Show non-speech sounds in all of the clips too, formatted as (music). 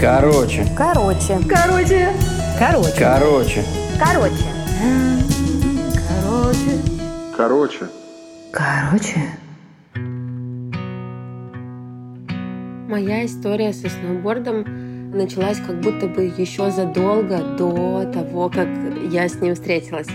Короче. Короче. Короче. Короче. Короче. Короче. Короче. Короче. Короче. Моя история со сноубордом началась как будто бы еще задолго до того, как я с ним встретилась.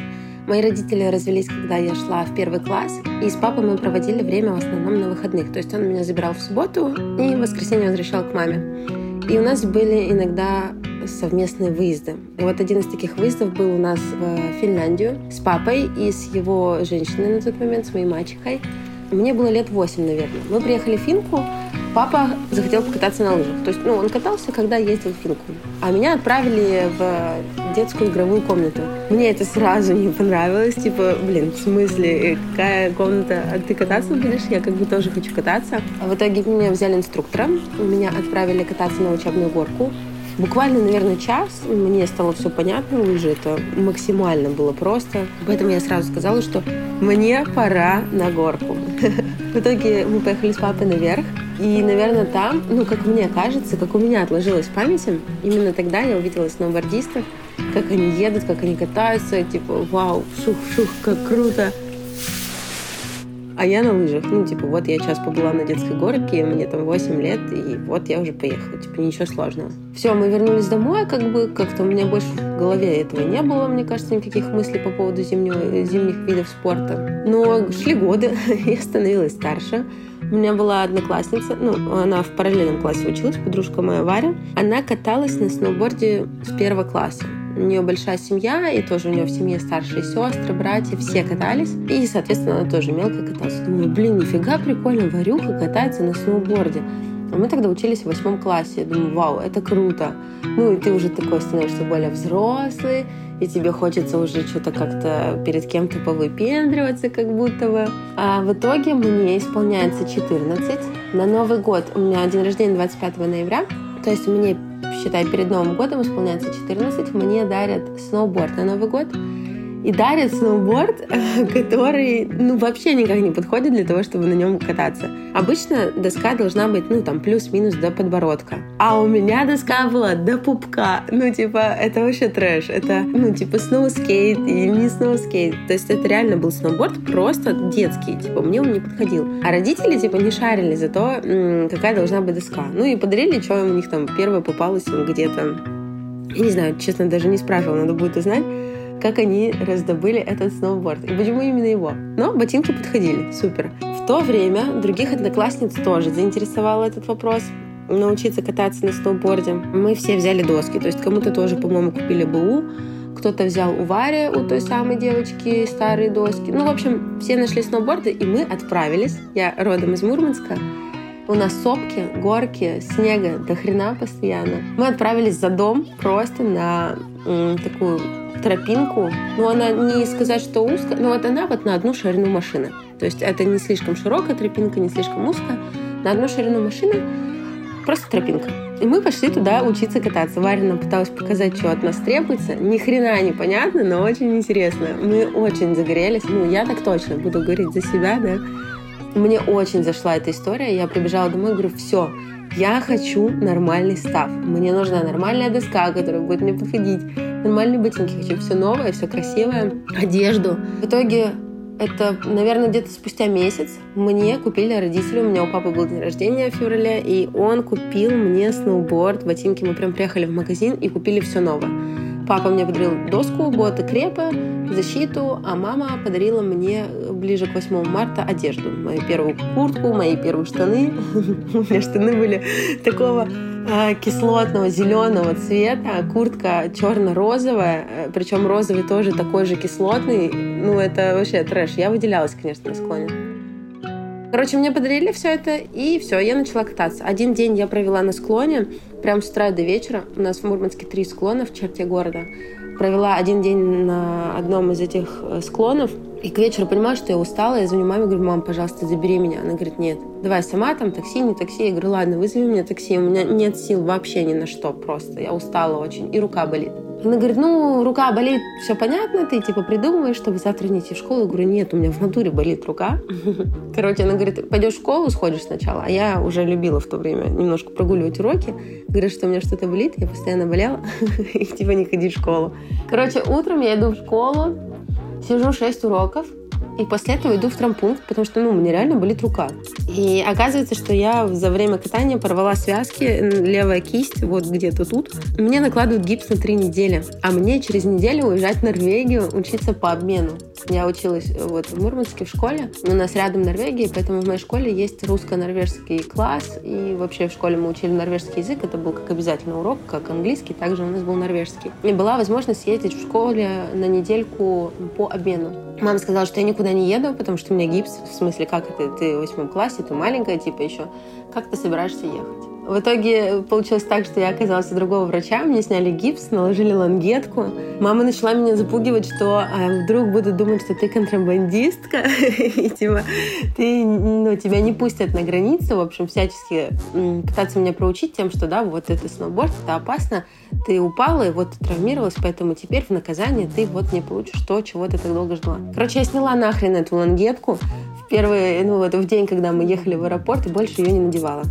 Мои родители развелись, когда я шла в первый класс, и с папой мы проводили время в основном на выходных. То есть он меня забирал в субботу и в воскресенье возвращал к маме. И у нас были иногда совместные выезды. И вот один из таких выездов был у нас в Финляндию с папой и с его женщиной на тот момент, с моей мачехой. Мне было лет 8, наверное. Мы приехали в Финку, папа захотел покататься на лыжах. То есть, ну, он катался, когда ездил в Финку. А меня отправили в детскую игровую комнату. Мне это сразу не понравилось. Типа, блин, в смысле, какая комната? А ты кататься будешь? Я как бы тоже хочу кататься. А в итоге меня взяли инструктора. Меня отправили кататься на учебную горку. Буквально, наверное, час мне стало все понятно, лыжи это максимально было просто. Поэтому я сразу сказала, что мне пора на горку. (laughs) В итоге мы поехали с папой наверх. И, наверное, там, ну, как мне кажется, как у меня отложилось в памяти, именно тогда я увидела сноубордистов, как они едут, как они катаются, типа, вау, шух-шух, как круто. А я на лыжах. Ну, типа, вот я сейчас побыла на детской горке, мне там 8 лет, и вот я уже поехала. Типа, ничего сложного. Все, мы вернулись домой, как бы, как-то у меня больше в голове этого не было, мне кажется, никаких мыслей по поводу зимнего, зимних видов спорта. Но шли годы, (laughs) я становилась старше. У меня была одноклассница, ну, она в параллельном классе училась, подружка моя Варя. Она каталась на сноуборде с первого класса. У нее большая семья, и тоже у нее в семье старшие сестры, братья, все катались. И, соответственно, она тоже мелко каталась. Думаю, блин, нифига прикольно, Варюха катается на сноуборде. А мы тогда учились в восьмом классе. Я думаю, вау, это круто. Ну, и ты уже такой становишься более взрослый, и тебе хочется уже что-то как-то перед кем-то повыпендриваться, как будто бы. А в итоге мне исполняется 14. На Новый год у меня день рождения 25 ноября, то есть мне, считай, перед Новым годом исполняется 14, мне дарят сноуборд на Новый год и дарят сноуборд, (laughs) который, ну, вообще никак не подходит для того, чтобы на нем кататься. Обычно доска должна быть, ну, там, плюс-минус до подбородка. А у меня доска была до пупка. Ну, типа, это вообще трэш. Это, ну, типа, сноускейт и не сноускейт. То есть это реально был сноуборд просто детский. Типа, мне он не подходил. А родители, типа, не шарили за то, какая должна быть доска. Ну, и подарили, что у них там первое попалось где-то. Я не знаю, честно, даже не спрашивала, надо будет узнать как они раздобыли этот сноуборд и почему именно его. Но ботинки подходили, супер. В то время других одноклассниц тоже заинтересовал этот вопрос научиться кататься на сноуборде. Мы все взяли доски, то есть кому-то тоже, по-моему, купили БУ, кто-то взял у Вари, у той самой девочки, старые доски. Ну, в общем, все нашли сноуборды, и мы отправились. Я родом из Мурманска. У нас сопки, горки, снега до хрена постоянно. Мы отправились за дом просто на м, такую тропинку. Ну, она не сказать, что узкая, но вот она вот на одну ширину машины. То есть это не слишком широкая тропинка, не слишком узкая. На одну ширину машины просто тропинка. И мы пошли туда учиться кататься. Варя пыталась показать, что от нас требуется. Ни хрена непонятно, но очень интересно. Мы очень загорелись. Ну, я так точно буду говорить за себя, да. Мне очень зашла эта история. Я прибежала домой и говорю, все, я хочу нормальный став. Мне нужна нормальная доска, которая будет мне подходить. Нормальные ботинки. Хочу все новое, все красивое. Одежду. В итоге это, наверное, где-то спустя месяц мне купили родители. У меня у папы был день рождения в феврале, и он купил мне сноуборд, ботинки. Мы прям приехали в магазин и купили все новое. Папа мне подарил доску, боты, крепы, защиту, а мама подарила мне ближе к 8 марта одежду. Мою первую куртку, мои первые штаны. (laughs) У меня штаны были такого кислотного зеленого цвета, а куртка черно-розовая, э, причем розовый тоже такой же кислотный. Ну, это вообще трэш. Я выделялась, конечно, на склоне. Короче, мне подарили все это, и все, я начала кататься. Один день я провела на склоне, прям с утра до вечера. У нас в Мурманске три склона в черте города. Провела один день на одном из этих э, склонов. И к вечеру понимаю, что я устала. Я звоню маме, говорю, мам, пожалуйста, забери меня. Она говорит, нет, давай сама там, такси, не такси. Я говорю, ладно, вызови мне такси. У меня нет сил вообще ни на что просто. Я устала очень, и рука болит. Она говорит, ну, рука болит, все понятно, ты типа придумываешь, чтобы завтра не идти в школу. Я говорю, нет, у меня в натуре болит рука. (laughs) Короче, она говорит, пойдешь в школу, сходишь сначала. А я уже любила в то время немножко прогуливать уроки. Говорит, что у меня что-то болит, я постоянно болела, (laughs) и типа не ходить в школу. Короче, утром я иду в школу, сижу 6 уроков, и после этого иду в травмпункт, потому что, ну, мне реально болит рука. И оказывается, что я за время катания порвала связки, левая кисть, вот где-то тут. Мне накладывают гипс на три недели. А мне через неделю уезжать в Норвегию учиться по обмену. Я училась вот в Мурманске в школе. У нас рядом Норвегия, поэтому в моей школе есть русско-норвежский класс. И вообще в школе мы учили норвежский язык. Это был как обязательный урок, как английский. Также у нас был норвежский. И была возможность съездить в школе на недельку по обмену. Мама сказала, что я никуда не еду, потому что у меня гипс. В смысле, как это? Ты в восьмом классе, ты маленькая, типа еще. Как ты собираешься ехать? В итоге получилось так, что я оказалась у другого врача, мне сняли гипс, наложили лангетку. Мама начала меня запугивать, что а, вдруг будут думать, что ты контрабандистка, (laughs) и типа ты, ну, тебя не пустят на границу, в общем, всячески пытаться меня проучить тем, что да, вот это сноуборд, это опасно, ты упала и вот травмировалась, поэтому теперь в наказание ты вот не получишь то, чего ты так долго ждала. Короче, я сняла нахрен эту лангетку в первый, ну вот в день, когда мы ехали в аэропорт, и больше ее не надевала.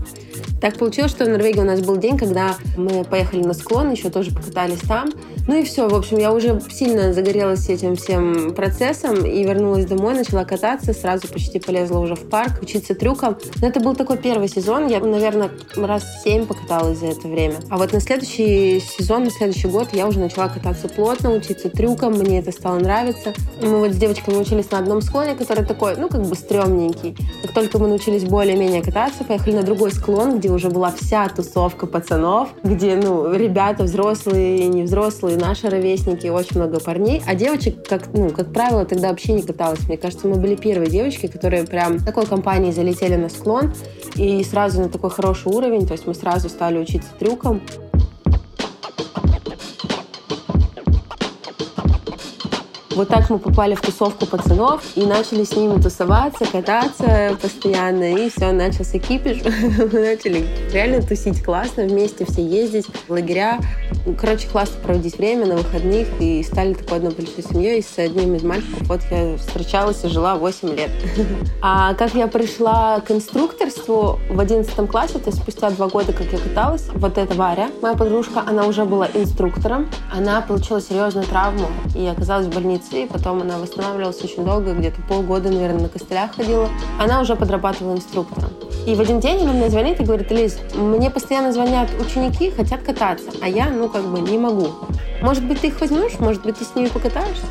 Так получилось, что в Норвегии у нас был день, когда мы поехали на склон, еще тоже покатались там. Ну и все, в общем, я уже сильно загорелась этим всем процессом и вернулась домой, начала кататься, сразу почти полезла уже в парк, учиться трюкам. Но это был такой первый сезон, я, наверное, раз семь покаталась за это время. А вот на следующий сезон, на следующий год я уже начала кататься плотно, учиться трюкам, мне это стало нравиться. Мы вот с девочками учились на одном склоне, который такой, ну, как бы стрёмненький. Как только мы научились более-менее кататься, поехали на другой склон, где уже была вся тусовка пацанов, где, ну, ребята взрослые и невзрослые, наши ровесники, очень много парней. А девочек, как, ну, как правило, тогда вообще не каталось. Мне кажется, мы были первые девочки, которые прям такой компании залетели на склон и сразу на такой хороший уровень. То есть мы сразу стали учиться трюкам. Вот так мы попали в тусовку пацанов и начали с ними тусоваться, кататься постоянно, и все, начался кипиш. (laughs) Мы начали реально тусить классно, вместе все ездить в лагеря. Короче, классно проводить время на выходных, и стали такой одной большой семьей. С одним из мальчиков вот я встречалась и жила 8 лет. (laughs) А как я пришла к инструкторству в 11 классе, то есть спустя два года, как я каталась, вот эта Варя, моя подружка, она уже была инструктором. Она получила серьезную травму и оказалась в больнице, и потом она восстанавливалась очень долго, где-то полгода, наверное, на костылях ходила. Она уже подрабатывала инструктором. И в один день она мне звонит и говорит, Лиз, мне постоянно звонят ученики, хотят кататься, а я, ну, как бы не могу. Может быть, ты их возьмешь? Может быть, ты с ними покатаешься?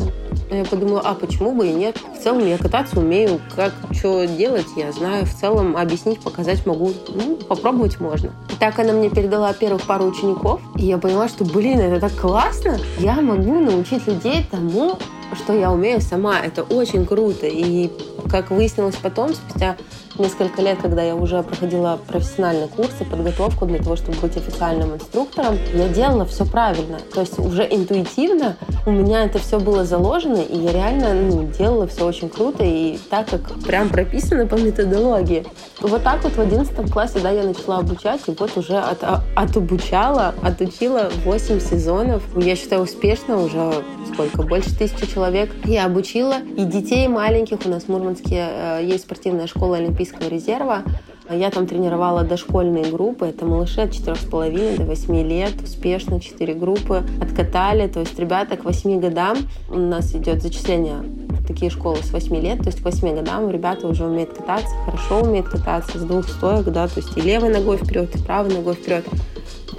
Я подумала, а почему бы и нет? В целом я кататься умею, как что делать, я знаю. В целом объяснить, показать могу. Ну, попробовать можно. И так она мне передала первых пару учеников, и я поняла, что, блин, это так классно. Я могу научить людей тому, что я умею сама. Это очень круто. И как выяснилось потом, спустя несколько лет, когда я уже проходила профессиональные курсы, подготовку для того, чтобы быть официальным инструктором, я делала все правильно. То есть уже интуитивно у меня это все было заложено, и я реально ну, делала все очень круто, и так, как прям прописано по методологии. Вот так вот в 11 классе, да, я начала обучать, и вот уже от, а, отобучала, отучила 8 сезонов. Я считаю, успешно уже сколько, больше тысячи человек я обучила. И детей маленьких, у нас в Мурманске э, есть спортивная школа Олимпийского резерва, я там тренировала дошкольные группы, это малыши от 4,5 до 8 лет, успешно 4 группы откатали, то есть ребята к 8 годам, у нас идет зачисление в такие школы с 8 лет, то есть к 8 годам ребята уже умеют кататься, хорошо умеют кататься, с двух стоек, да, то есть и левой ногой вперед, и правой ногой вперед.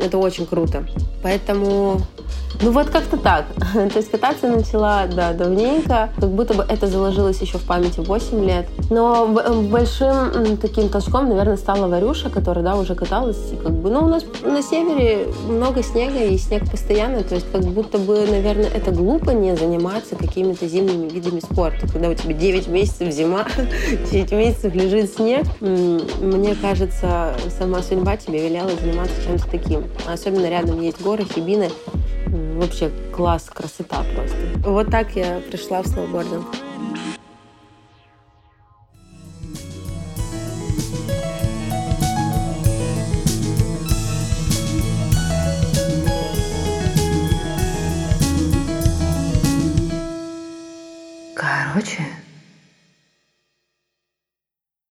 Это очень круто. Поэтому ну вот как-то так. (laughs) То есть кататься начала, да, давненько. Как будто бы это заложилось еще в памяти 8 лет. Но большим таким толчком, наверное, стала Варюша, которая, да, уже каталась. И как бы, ну, у нас на севере много снега, и снег постоянно. То есть как будто бы, наверное, это глупо не заниматься какими-то зимними видами спорта. Когда у тебя 9 месяцев зима, (laughs) 9 месяцев лежит снег. Мне кажется, сама судьба тебе велела заниматься чем-то таким. Особенно рядом есть горы, хибины вообще класс, красота просто. Вот так я пришла в сноубординг.